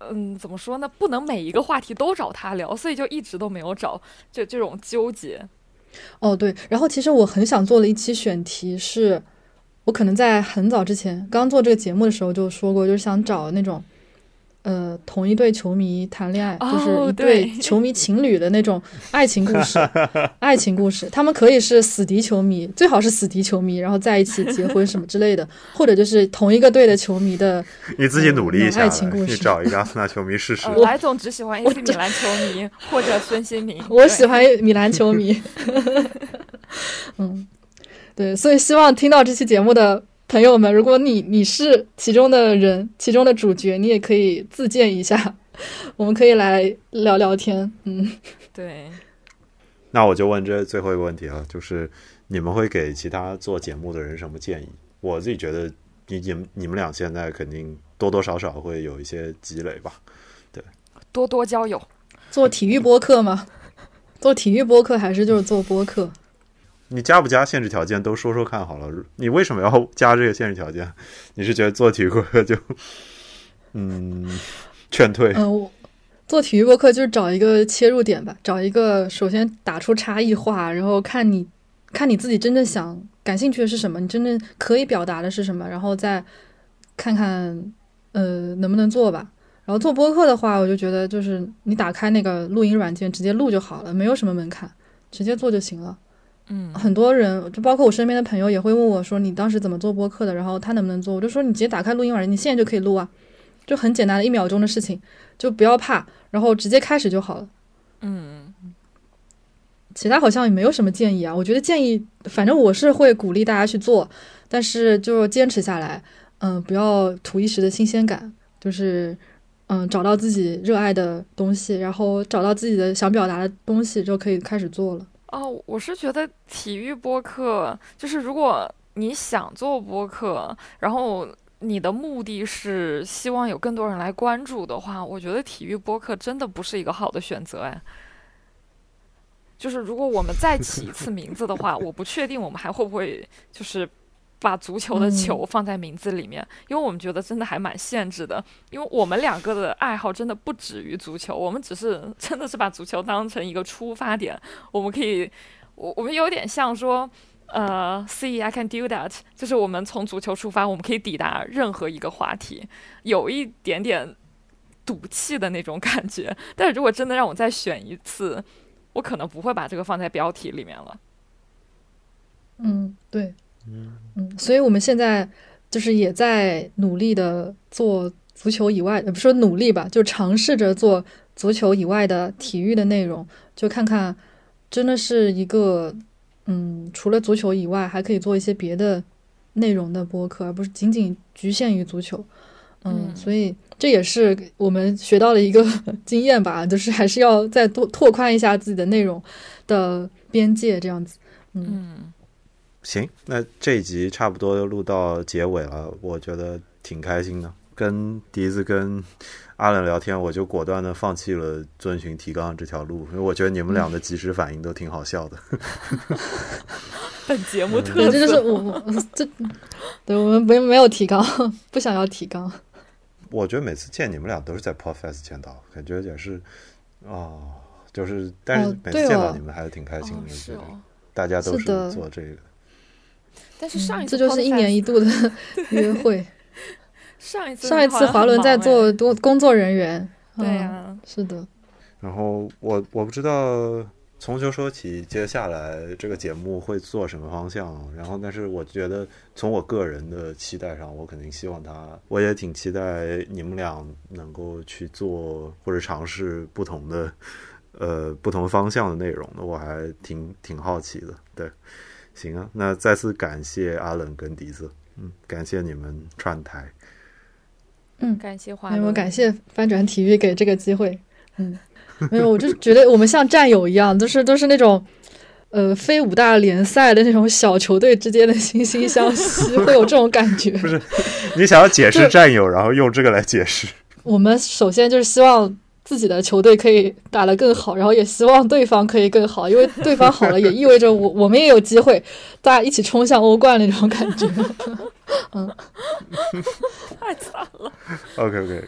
嗯，怎么说呢？不能每一个话题都找他聊，所以就一直都没有找，就这种纠结。哦，对，然后其实我很想做的一期选题是，我可能在很早之前刚做这个节目的时候就说过，就是想找那种。呃，同一对球迷谈恋爱，就是一对球迷情侣的那种爱情故事，*laughs* 爱情故事。他们可以是死敌球迷，最好是死敌球迷，然后在一起结婚什么之类的，*laughs* 或者就是同一个队的球迷的。你自己努力一下，爱情故事，你找一个阿森纳球迷试试。来总只喜欢 AC 米兰球迷 *laughs* 或者孙兴民，我喜欢米兰球迷。嗯，对，所以希望听到这期节目的。朋友们，如果你你是其中的人，其中的主角，你也可以自荐一下，*laughs* 我们可以来聊聊天。嗯，对。那我就问这最后一个问题了，就是你们会给其他做节目的人什么建议？我自己觉得，你你你们俩现在肯定多多少少会有一些积累吧？对，多多交友。做体育播客吗？做体育播客还是就是做播客？你加不加限制条件都说说看好了。你为什么要加这个限制条件？*laughs* 你是觉得做体育播客就，*laughs* 嗯，劝退？嗯，做体育播客就是找一个切入点吧，找一个首先打出差异化，然后看你看你自己真正想感兴趣的是什么，你真正可以表达的是什么，然后再看看呃能不能做吧。然后做播客的话，我就觉得就是你打开那个录音软件直接录就好了，没有什么门槛，直接做就行了。嗯，很多人就包括我身边的朋友也会问我说：“你当时怎么做播客的？”然后他能不能做？我就说：“你直接打开录音软件，你现在就可以录啊，就很简单的一秒钟的事情，就不要怕，然后直接开始就好了。”嗯，其他好像也没有什么建议啊。我觉得建议，反正我是会鼓励大家去做，但是就坚持下来，嗯，不要图一时的新鲜感，就是嗯，找到自己热爱的东西，然后找到自己的想表达的东西，就可以开始做了。哦，我是觉得体育播客就是，如果你想做播客，然后你的目的是希望有更多人来关注的话，我觉得体育播客真的不是一个好的选择哎。就是如果我们再起一次名字的话，我不确定我们还会不会就是。把足球的球放在名字里面，因为我们觉得真的还蛮限制的。因为我们两个的爱好真的不止于足球，我们只是 *laughs* 真的是把足球当成一个出发点。我们可以，我我们有点像说，呃，See I can do that，就是我们从足球出发，我们可以抵达任何一个话题，有一点点赌气的那种感觉。但是如果真的让我再选一次，我可能不会把这个放在标题里面了。嗯，对。嗯所以我们现在就是也在努力的做足球以外，不说努力吧，就尝试着做足球以外的体育的内容，就看看真的是一个嗯，除了足球以外，还可以做一些别的内容的播客，而不是仅仅局限于足球。嗯，所以这也是我们学到了一个 *laughs* 经验吧，就是还是要再多拓宽一下自己的内容的边界，这样子。嗯。行，那这一集差不多录到结尾了，我觉得挺开心的。跟笛子、跟阿冷聊天，我就果断的放弃了遵循提纲这条路，因为我觉得你们俩的及时反应都挺好笑的。*laughs* *laughs* 本节目特对，色。这就是我我这，对我们没没有提纲，不想要提纲。我觉得每次见你们俩都是在 Podfest 见到，感觉也是啊、就是但是哦每次见到你们还是挺开心哦的，觉得是哦，大家都是做这个。但是上一次嗯这就是一年一度的 *laughs* 约会。上一次上一次华伦在做多工作人员，对嗯呀、是的，然后我我不知道从球说起，接下来这个节目会做什么方向。然后，但是我觉得从我个人的期待上，我肯定希望他，我也挺期待你们俩能够去做或者尝试不同的呃不同方向的内容的，我还挺挺好奇的。对，行啊，那再次感谢阿冷跟笛子，嗯，感谢你们串台。嗯感谢华没有，感谢翻转体育给这个机会。嗯，*laughs* 没有，我就觉得我们像战友一样，都是都是那种。呃，非五大联赛的那种小球队之间的惺惺相惜，会有这种感觉。*laughs* 不是你想要解释战友，然后用这个来解释。我们首先就是希望自己的球队可以打得更好，*laughs* 然后也希望对方可以更好，因为对方好了，也意味着我 *laughs* 我们也有机会，大家一起冲向欧冠那种感觉。*laughs* 嗯太惨了。OK OK，